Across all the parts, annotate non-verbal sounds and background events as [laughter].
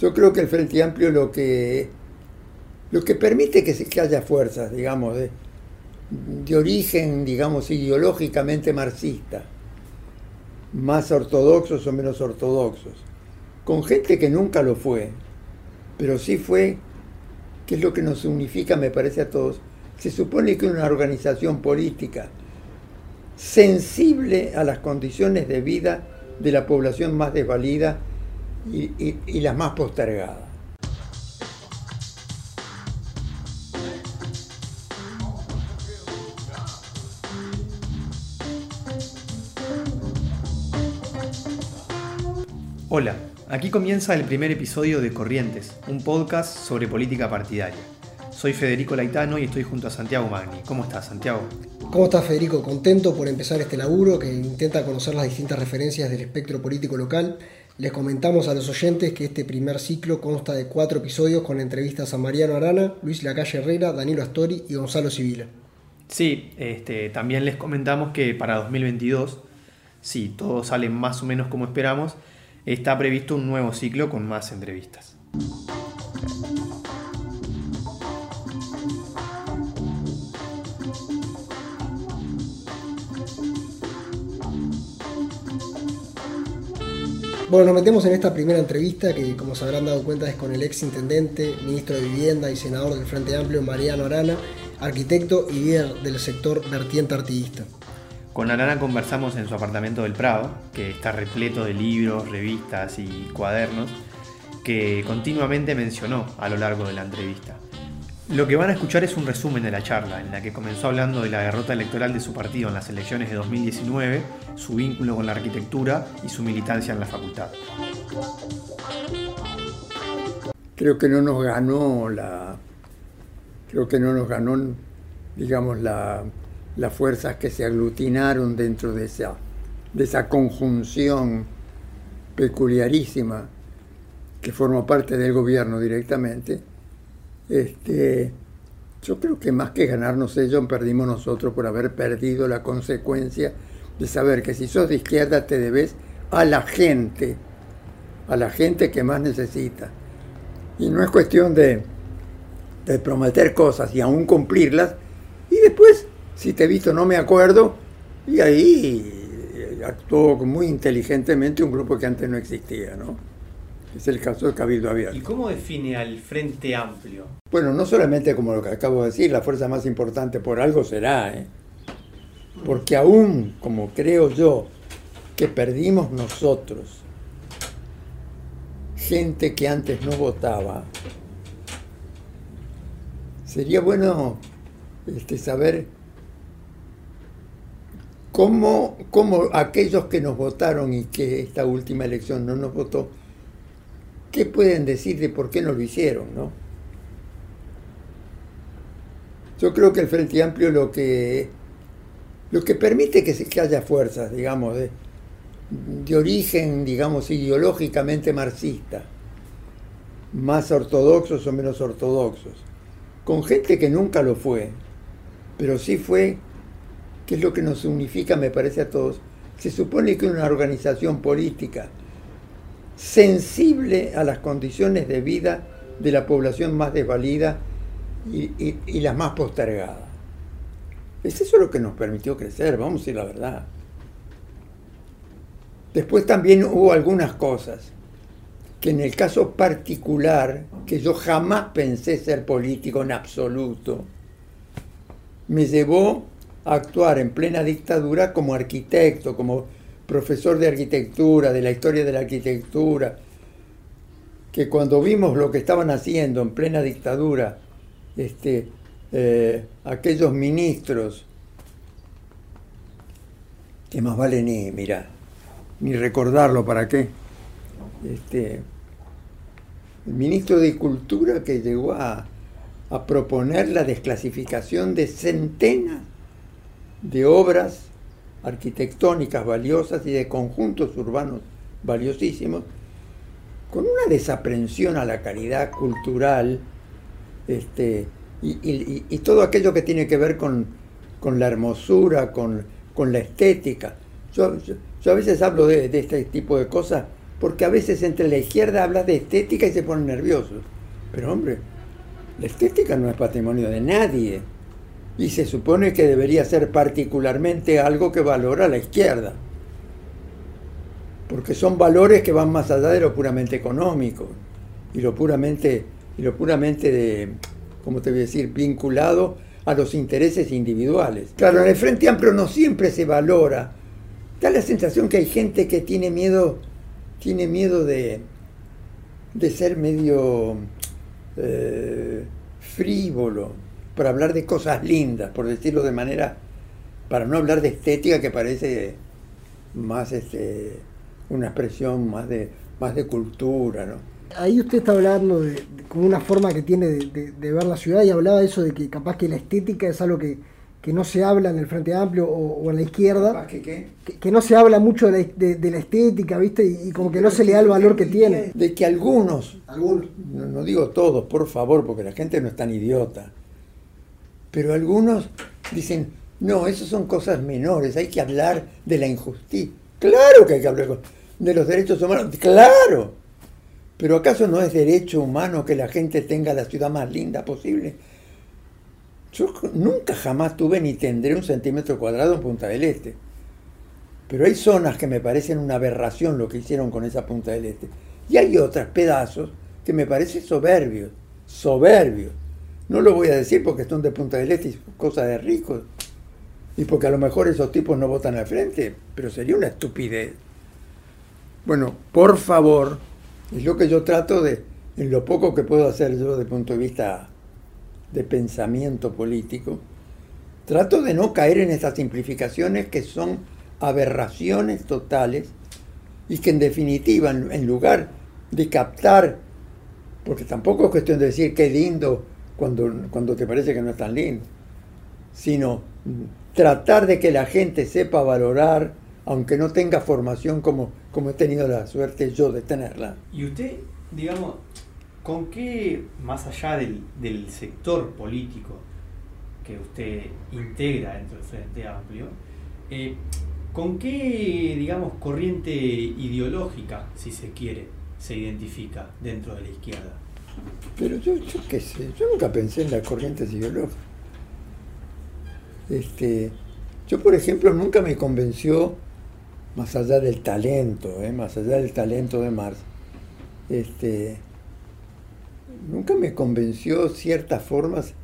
Yo creo que el Frente Amplio lo que, lo que permite que, se, que haya fuerzas, digamos, de, de origen, digamos, ideológicamente marxista, más ortodoxos o menos ortodoxos, con gente que nunca lo fue, pero sí fue, que es lo que nos unifica, me parece a todos, se supone que una organización política sensible a las condiciones de vida de la población más desvalida y, y, y las más postergadas. Hola, aquí comienza el primer episodio de Corrientes, un podcast sobre política partidaria. Soy Federico Laitano y estoy junto a Santiago Magni. ¿Cómo estás, Santiago? ¿Cómo estás, Federico? Contento por empezar este laburo que intenta conocer las distintas referencias del espectro político local. Les comentamos a los oyentes que este primer ciclo consta de cuatro episodios con entrevistas a Mariano Arana, Luis Lacalle Herrera, Danilo Astori y Gonzalo Civila. Sí, este, también les comentamos que para 2022, si todo sale más o menos como esperamos, está previsto un nuevo ciclo con más entrevistas. Bueno, nos metemos en esta primera entrevista que, como se habrán dado cuenta, es con el ex intendente, ministro de Vivienda y senador del Frente Amplio, Mariano Arana, arquitecto y líder del sector vertiente artiguista. Con Arana conversamos en su apartamento del Prado, que está repleto de libros, revistas y cuadernos, que continuamente mencionó a lo largo de la entrevista. Lo que van a escuchar es un resumen de la charla, en la que comenzó hablando de la derrota electoral de su partido en las elecciones de 2019, su vínculo con la arquitectura y su militancia en la facultad. Creo que no nos ganó la. Creo que no nos ganó, digamos, la, las fuerzas que se aglutinaron dentro de esa, de esa conjunción peculiarísima que formó parte del gobierno directamente este, yo creo que más que ganarnos ellos, perdimos nosotros por haber perdido la consecuencia de saber que si sos de izquierda te debes a la gente, a la gente que más necesita. Y no es cuestión de, de prometer cosas y aún cumplirlas, y después, si te he visto, no me acuerdo, y ahí actuó muy inteligentemente un grupo que antes no existía, ¿no? Es el caso del Cabildo Abierto. ¿Y cómo define al Frente Amplio? Bueno, no solamente como lo que acabo de decir, la fuerza más importante por algo será, ¿eh? porque aún, como creo yo, que perdimos nosotros, gente que antes no votaba, sería bueno este, saber cómo, cómo aquellos que nos votaron y que esta última elección no nos votó, ¿qué pueden decir de por qué no lo hicieron? ¿no? Yo creo que el Frente Amplio lo que, lo que permite que, se, que haya fuerzas, digamos, de, de origen, digamos, ideológicamente marxista, más ortodoxos o menos ortodoxos, con gente que nunca lo fue, pero sí fue, que es lo que nos unifica, me parece a todos, se supone que una organización política sensible a las condiciones de vida de la población más desvalida y, y, y, las más postergadas. Es eso lo que nos permitió crecer, vamos a decir la verdad. Después también hubo algunas cosas que en el caso particular, que yo jamás pensé ser político en absoluto, me llevó a actuar en plena dictadura como arquitecto, como profesor de arquitectura, de la historia de la arquitectura, que cuando vimos lo que estaban haciendo en plena dictadura, este, eh, aquellos ministros, que más vale ni, mira, ni recordarlo, ¿para qué? Este, el ministro de Cultura que llegó a, a proponer la desclasificación de centenas de obras arquitectónicas valiosas y de conjuntos urbanos valiosísimos, con una desaprensión a la calidad cultural este, y, todo aquello que tiene que ver con, con la hermosura, con, con, la estética. Yo, a veces hablo de, de, este tipo de cosas porque a veces entre la izquierda hablas de estética y se ponen nerviosos. Pero hombre, la estética no es patrimonio de nadie. Y se supone que debería ser particularmente algo que valora la izquierda. Porque son valores que van más allá de lo puramente económico y lo puramente, y lo puramente de, ¿cómo te voy a decir?, vinculado a los intereses individuales. Claro, en el Frente Amplio no siempre se valora. Da la sensación que hay gente que tiene miedo, tiene miedo de, de ser medio eh, frívolo, para hablar de cosas lindas, por decirlo de manera, para no hablar de estética que parece más este, una expresión más de, más de cultura, ¿no? Ahí usted está hablando de, como una forma que tiene de, ver la ciudad y hablaba de eso de que capaz que la estética es algo que, no se habla en el Frente Amplio o, en la izquierda. ¿Qué, qué? Que, no se habla mucho de la, estética, ¿viste? Y, como que no se le da el valor que tiene. De que algunos, algunos no, no digo todos, por favor, porque la gente no es tan idiota, pero algunos dicen, no, eso son cosas menores, hay que hablar de la injusticia. Claro que hay que hablar de los derechos humanos, claro. Pero ¿acaso no es derecho humano que la gente tenga la ciudad más linda posible? Yo nunca jamás tuve ni tendré un centímetro cuadrado en Punta del Este. Pero hay zonas que me parecen una aberración lo que hicieron con esa Punta del Este. Y hay otros pedazos que me parecen soberbios, soberbios. No lo voy a decir porque son de Punta del Este y cosas de ricos. Y porque a lo mejor esos tipos no votan al frente, pero sería una estupidez. Bueno, por favor, es lo que yo trato de, en lo poco que puedo hacer yo desde el punto de vista de pensamiento político, trato de no caer en esas simplificaciones que son aberraciones totales y que en definitiva, en lugar de captar, porque tampoco es cuestión de decir qué lindo cuando, cuando te parece que no es tan lindo, sino tratar de que la gente sepa valorar aunque no tenga formación como, como he tenido la suerte yo de tenerla. Y usted, digamos, ¿con qué, más allá del, sector político que usted integra dentro del Frente Amplio, eh, ¿con qué, digamos, corriente ideológica, si se quiere, se identifica dentro de la izquierda? Pero yo, qué sé, yo nunca pensé en las corrientes ideológicas. Este, yo, por ejemplo, nunca me convenció más allá del talento, ¿eh? más allá del talento de Marx, este, nunca me convenció ciertas formas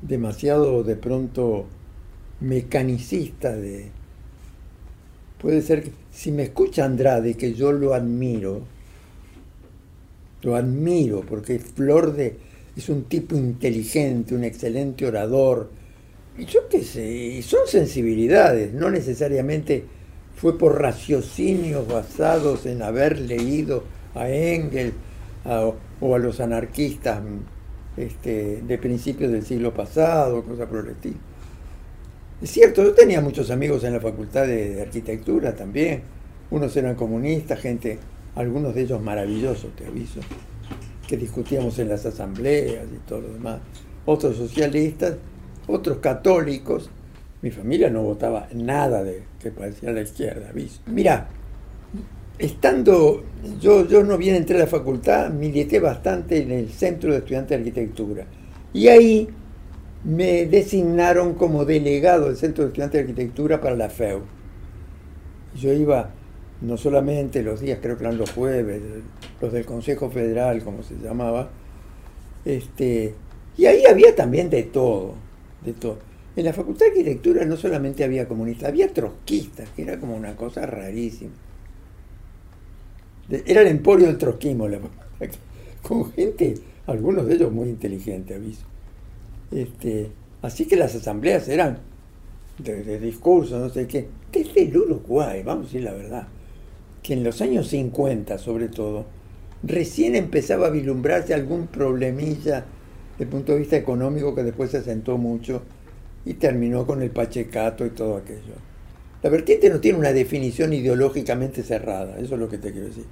demasiado de pronto mecanicistas de... Puede ser que si me escucha Andrade, que yo lo admiro, lo admiro porque Flor de es un tipo inteligente, un excelente orador, y yo qué sé, son sensibilidades, no necesariamente fue por raciocinios basados en haber leído a Engels o a los anarquistas este, de principios del siglo pasado, cosas por el estilo. Es cierto, yo tenía muchos amigos en la facultad de, arquitectura también. Unos eran comunistas, gente, algunos de ellos maravillosos, te aviso, que discutíamos en las asambleas y todo lo demás. Otros socialistas, otros católicos, mi familia no votaba nada de que parecía la izquierda, Mira, estando, yo, yo no bien entré a la facultad, milité bastante en el Centro de Estudiantes de Arquitectura. Y ahí me designaron como delegado del Centro de Estudiantes de Arquitectura para la FEU. Yo iba no solamente los días, creo que eran los jueves, los del Consejo Federal, como se llamaba, este, y ahí había también de todo, de todo. En la Facultad de Arquitectura no solamente había comunistas, había trotskistas, que era como una cosa rarísima. Era el emporio del trotskismo, con gente, algunos de ellos muy inteligentes, aviso. Este, así que las asambleas eran de, de discursos, no sé qué, desde el Uruguay, vamos a decir la verdad, que en los años 50 sobre todo, recién empezaba a vislumbrarse algún problemilla desde punto de vista económico que después se asentó mucho y terminó con el pachecato y todo aquello. La vertiente no tiene una definición ideológicamente cerrada, eso es lo que te quiero decir.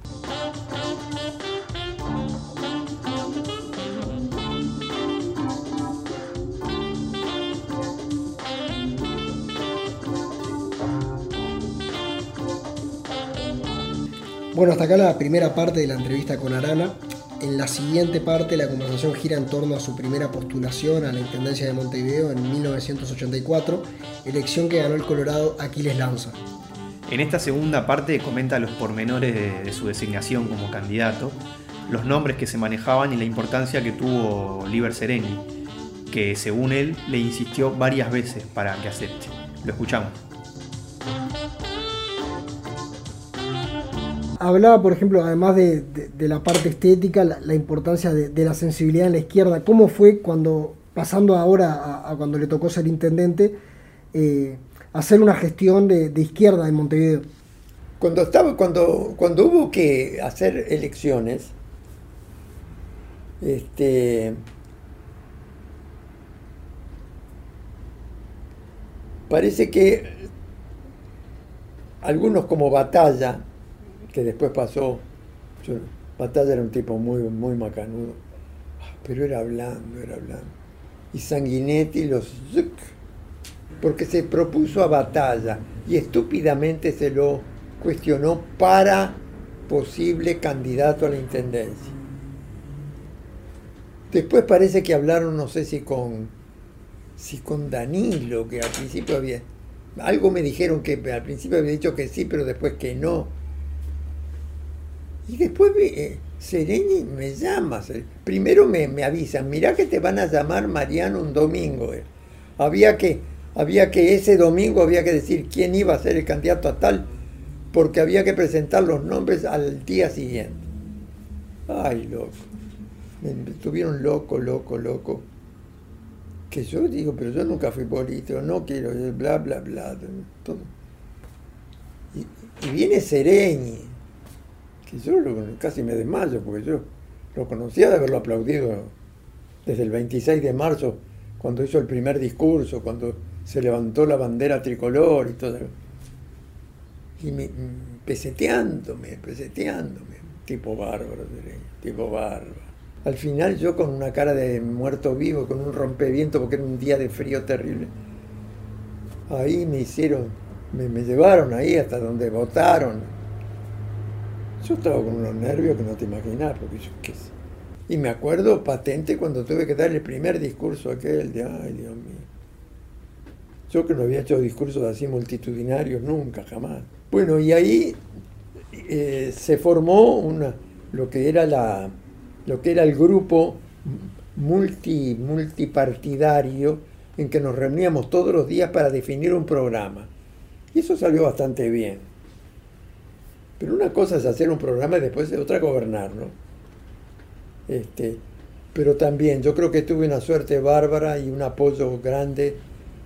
Bueno, hasta acá la primera parte de la entrevista con Arana. En la siguiente parte la conversación gira en torno a su primera postulación a la Intendencia de Montevideo en 1984, elección que ganó el Colorado Aquiles Lanza. En esta segunda parte comenta los pormenores de, su designación como candidato, los nombres que se manejaban y la importancia que tuvo Liber Sereni, que según él le insistió varias veces para que acepte. Lo escuchamos. Hablaba, por ejemplo, además de, la parte estética, la, importancia de, la sensibilidad en la izquierda. ¿Cómo fue cuando, pasando ahora a, cuando le tocó ser intendente, eh, hacer una gestión de, izquierda en Montevideo? Cuando, estaba, cuando, cuando hubo que hacer elecciones, este, parece que algunos como Batalla, que después pasó, Batalla era un tipo muy, muy macanudo, pero era hablando, era hablando. Y Sanguinetti los... porque se propuso a Batalla y estúpidamente se lo cuestionó para posible candidato a la intendencia. Después parece que hablaron, no sé si con, si con Danilo, que al principio había... Algo me dijeron que al principio había dicho que sí, pero después que no. Y después eh, Sereni me llama. Primero me, avisan, mirá que te van a llamar Mariano un domingo. Eh. Había, que, había que ese domingo había que decir quién iba a ser el candidato a tal, porque había que presentar los nombres al día siguiente. Ay, loco. Me estuvieron loco, loco, loco. Que yo digo, pero yo nunca fui político, no quiero, bla, bla, bla. Y viene Sereni que yo casi me desmayo, porque yo lo conocía de haberlo aplaudido desde el 26 de marzo, cuando hizo el primer discurso, cuando se levantó la bandera tricolor y todo. Y me, peseteándome, peseteándome, tipo bárbaro, tipo bárbaro. Al final yo con una cara de muerto vivo, con un rompeviento, porque era un día de frío terrible, ahí me hicieron, me, me llevaron ahí hasta donde votaron, yo estaba con unos nervios que no te imaginas, porque yo qué sé. Y me acuerdo patente cuando tuve que dar el primer discurso aquel de, ay Dios mío. Yo que no había hecho discursos así multitudinarios nunca, jamás. Bueno, y ahí eh, se formó una, lo que era la, lo que era el grupo multi, multipartidario en que nos reuníamos todos los días para definir un programa. Y eso salió bastante bien. Pero una cosa es hacer un programa y después de otra gobernar, ¿no? Este, pero también yo creo que tuve una suerte bárbara y un apoyo grande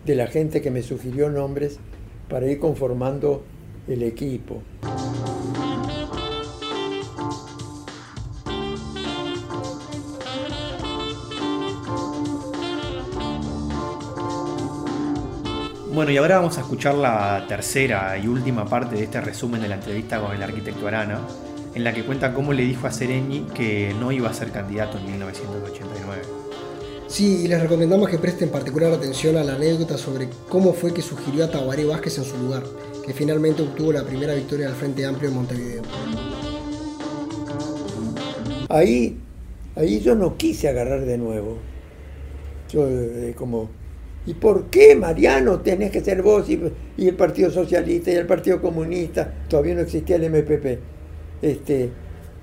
de la gente que me sugirió nombres para ir conformando el equipo. Bueno, y ahora vamos a escuchar la tercera y última parte de este resumen de la entrevista con el arquitecto Arana, en la que cuenta cómo le dijo a Sereni que no iba a ser candidato en 1989. Sí, y les recomendamos que presten particular atención a la anécdota sobre cómo fue que sugirió a Tabaré Vázquez en su lugar, que finalmente obtuvo la primera victoria del Frente Amplio en Montevideo. Ahí, ahí yo no quise agarrar de nuevo. Yo eh, como ¿Y por qué, Mariano, tenés que ser vos y, el Partido Socialista y el Partido Comunista? Todavía no existía el MPP. Este,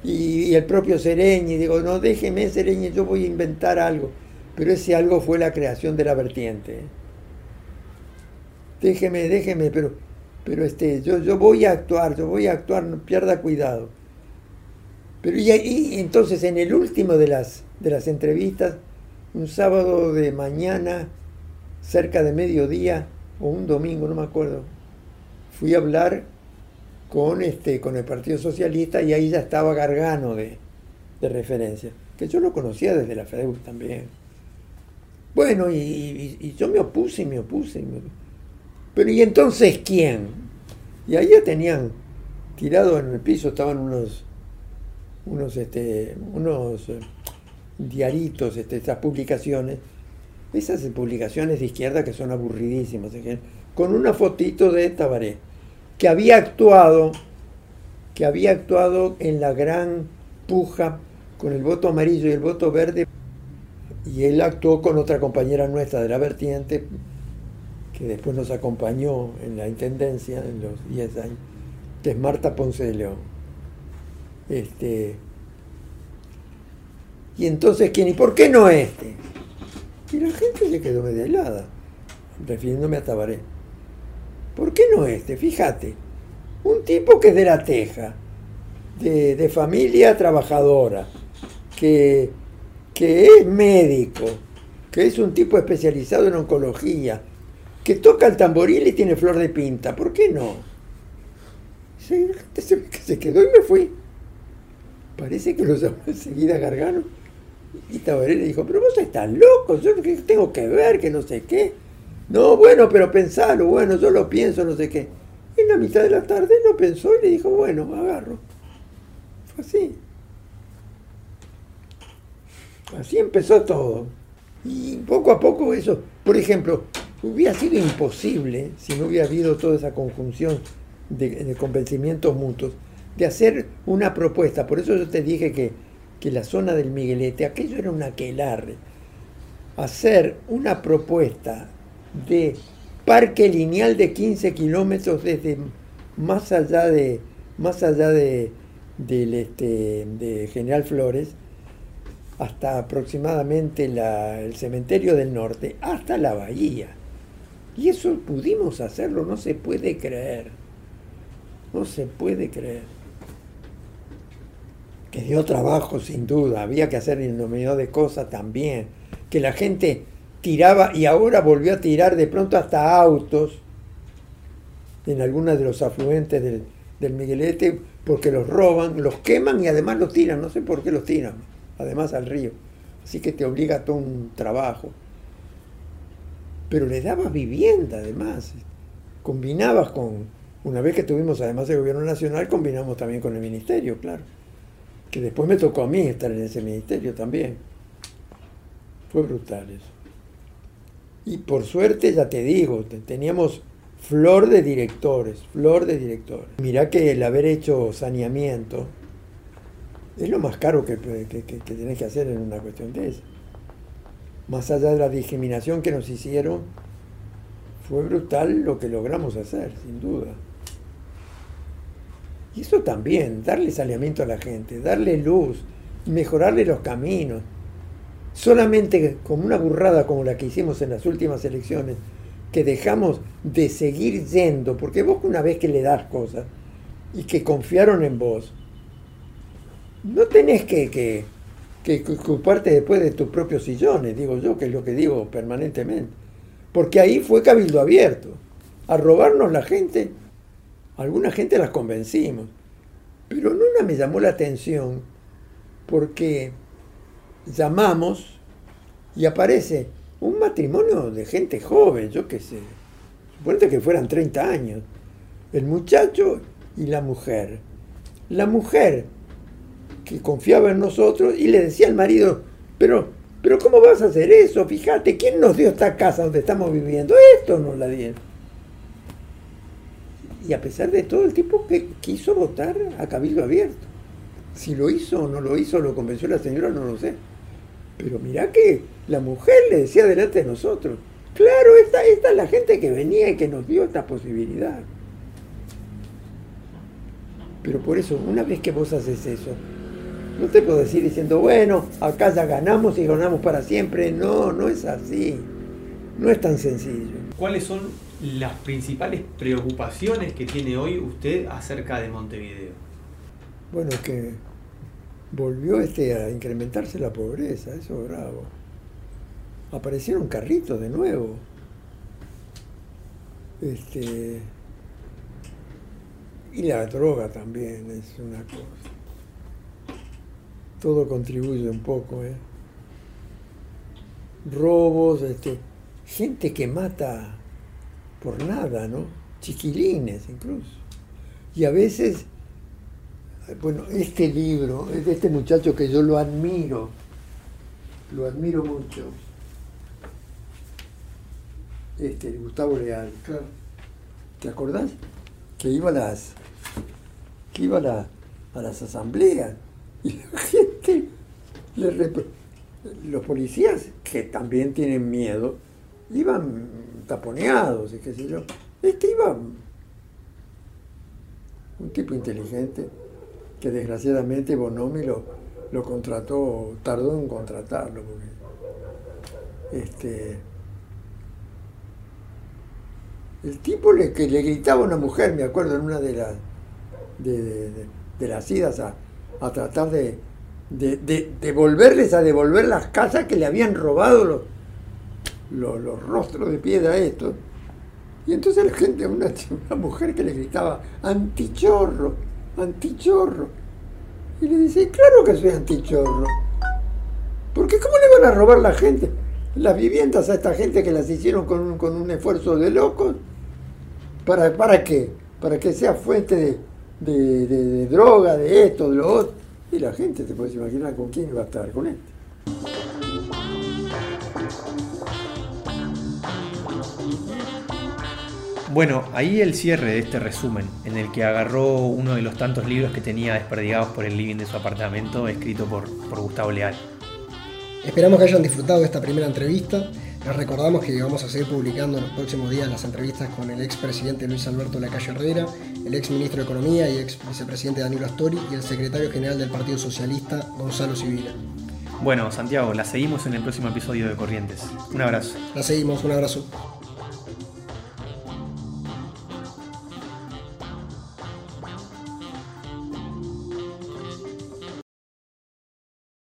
y, el propio Sereñi. Digo, no, déjeme, Sereñi, yo voy a inventar algo. Pero ese algo fue la creación de la vertiente. Déjeme, déjeme, pero, pero este, yo, yo voy a actuar, yo voy a actuar, no pierda cuidado. Pero y, y entonces en el último de las, de las entrevistas, un sábado de mañana, cerca de mediodía o un domingo, no me acuerdo, fui a hablar con, este, con el Partido Socialista y ahí ya estaba Gargano de, referencia, que yo lo conocía desde la FEDEU también. Bueno, y, yo me opuse y me opuse. Pero ¿y entonces quién? Y ahí ya tenían tirado en el piso, estaban unos, unos, este, unos eh, diaritos, este, estas publicaciones, esas publicaciones de izquierda que son aburridísimas, con una fotito de Tabaré, que había actuado que había actuado en la gran puja con el voto amarillo y el voto verde, y él actuó con otra compañera nuestra de la vertiente, que después nos acompañó en la intendencia en los 10 años, que es Marta Ponce. Este, y entonces, ¿quién? ¿Y por qué no este? Y la gente se quedó medio helada, refiriéndome a Tabaré. ¿Por qué no este? Fíjate, un tipo que es de la Teja, de, de familia trabajadora, que, que es médico, que es un tipo especializado en oncología, que toca el tamboril y tiene flor de pinta, ¿por qué no? La gente se, quedó y me fui. Parece que lo llamó enseguida Gargano. Y Tabaré le dijo, pero vos estás loco, yo tengo que ver, que no sé qué. No, bueno, pero pensalo, bueno, yo lo pienso, no sé qué. En la mitad de la tarde lo pensó y le dijo, bueno, agarro. Fue así. Así empezó todo. Y poco a poco eso, por ejemplo, hubiera sido imposible, si no hubiera habido toda esa conjunción de, convencimientos mutuos, de hacer una propuesta. Por eso yo te dije que, que la zona del Miguelete, aquello era un aquelarre. Hacer una propuesta de parque lineal de 15 kilómetros desde más allá de más allá de, este, de General Flores hasta aproximadamente el cementerio del norte, hasta la bahía. Y eso pudimos hacerlo, no se puede creer. No se puede creer. Que dio trabajo sin duda, había que hacer número de cosas también. Que la gente tiraba y ahora volvió a tirar de pronto hasta autos en algunos de los afluentes del, del Miguelete porque los roban, los queman y además los tiran, no sé por qué los tiran, además al río. Así que te obliga a todo un trabajo. Pero le dabas vivienda además. Combinabas con, una vez que tuvimos además el gobierno nacional, combinamos también con el ministerio, claro. Que después me tocó a mí estar en ese ministerio también. Fue brutal eso. Y por suerte, ya te digo, teníamos flor de directores, flor de directores. Mirá que el haber hecho saneamiento es lo más caro que, que, tenés que hacer en una cuestión de esa. Más allá de la discriminación que nos hicieron, fue brutal lo que logramos hacer, sin duda. Y eso también, darle saneamiento a la gente, darle luz, mejorarle los caminos, solamente como una burrada como la que hicimos en las últimas elecciones, que dejamos de seguir yendo, porque vos una vez que le das cosas y que confiaron en vos, no tenés que, que, que ocuparte después de tus propios sillones, digo yo, que es lo que digo permanentemente. Porque ahí fue cabildo abierto. A robarnos la gente, alguna gente las convencimos. Pero en una me llamó la atención porque llamamos y aparece un matrimonio de gente joven, yo qué sé, suponete que fueran 30 años, el muchacho y la mujer. La mujer que confiaba en nosotros y le decía al marido, pero, pero ¿cómo vas a hacer eso? Fíjate, ¿quién nos dio esta casa donde estamos viviendo? Esto nos la dieron. Y a pesar de todo, el tipo que quiso votar a Cabildo Abierto. Si lo hizo o no lo hizo, lo convenció la señora, no lo sé. Pero mirá que la mujer le decía delante de nosotros, claro, esta, esta es la gente que venía y que nos dio esta posibilidad. Pero por eso, una vez que vos haces eso, no te puedo decir diciendo, bueno, acá ya ganamos y ganamos para siempre. No, no es así. No es tan sencillo. ¿Cuáles son las principales preocupaciones que tiene hoy usted acerca de Montevideo? Bueno, que volvió este a incrementarse la pobreza, eso es bravo. Aparecieron carritos de nuevo. Este, y la droga también es una cosa. Todo contribuye un poco, ¿eh? Robos, este, gente que mata por nada, ¿no? Chiquilines incluso. Y a veces bueno, este libro es de este muchacho que yo lo admiro, lo admiro mucho. Este, Gustavo Leal. Claro. ¿Te acordás? Que iba a las. que iba a la a las asambleas. [laughs] Y la gente, los policías, que también tienen miedo, iban taponeados y qué sé yo. Este iba un tipo inteligente que desgraciadamente Bonomi lo, contrató, tardó en contratarlo porque este el tipo le, que le gritaba a una mujer, me acuerdo en una de las de, las idas a, tratar de, de, devolverles a devolver las casas que le habían robado los, los, rostros de piedra estos. Y entonces la gente, una, [laughs] una mujer que le gritaba, antichorro, antichorro. Y le dice, claro que soy antichorro. Porque ¿cómo le van a robar la gente? Las viviendas a esta gente que las hicieron con un, con un esfuerzo de locos. ¿Para, ¿Para qué? Para que sea fuente de, de droga, de esto, de lo otro. Y la gente, te puedes imaginar con quién iba a estar, con este. Bueno, ahí el cierre de este resumen, en el que agarró uno de los tantos libros que tenía desperdigados por el living de su apartamento, escrito por, por Gustavo Leal. Esperamos que hayan disfrutado de esta primera entrevista. Les recordamos que vamos a seguir publicando en los próximos días las entrevistas con el expresidente Luis Alberto Lacalle Herrera, el ex ministro de Economía y ex vicepresidente Danilo Astori y el secretario general del Partido Socialista Gonzalo Civila. Bueno, Santiago, la seguimos en el próximo episodio de Corrientes. Un abrazo. La seguimos, un abrazo.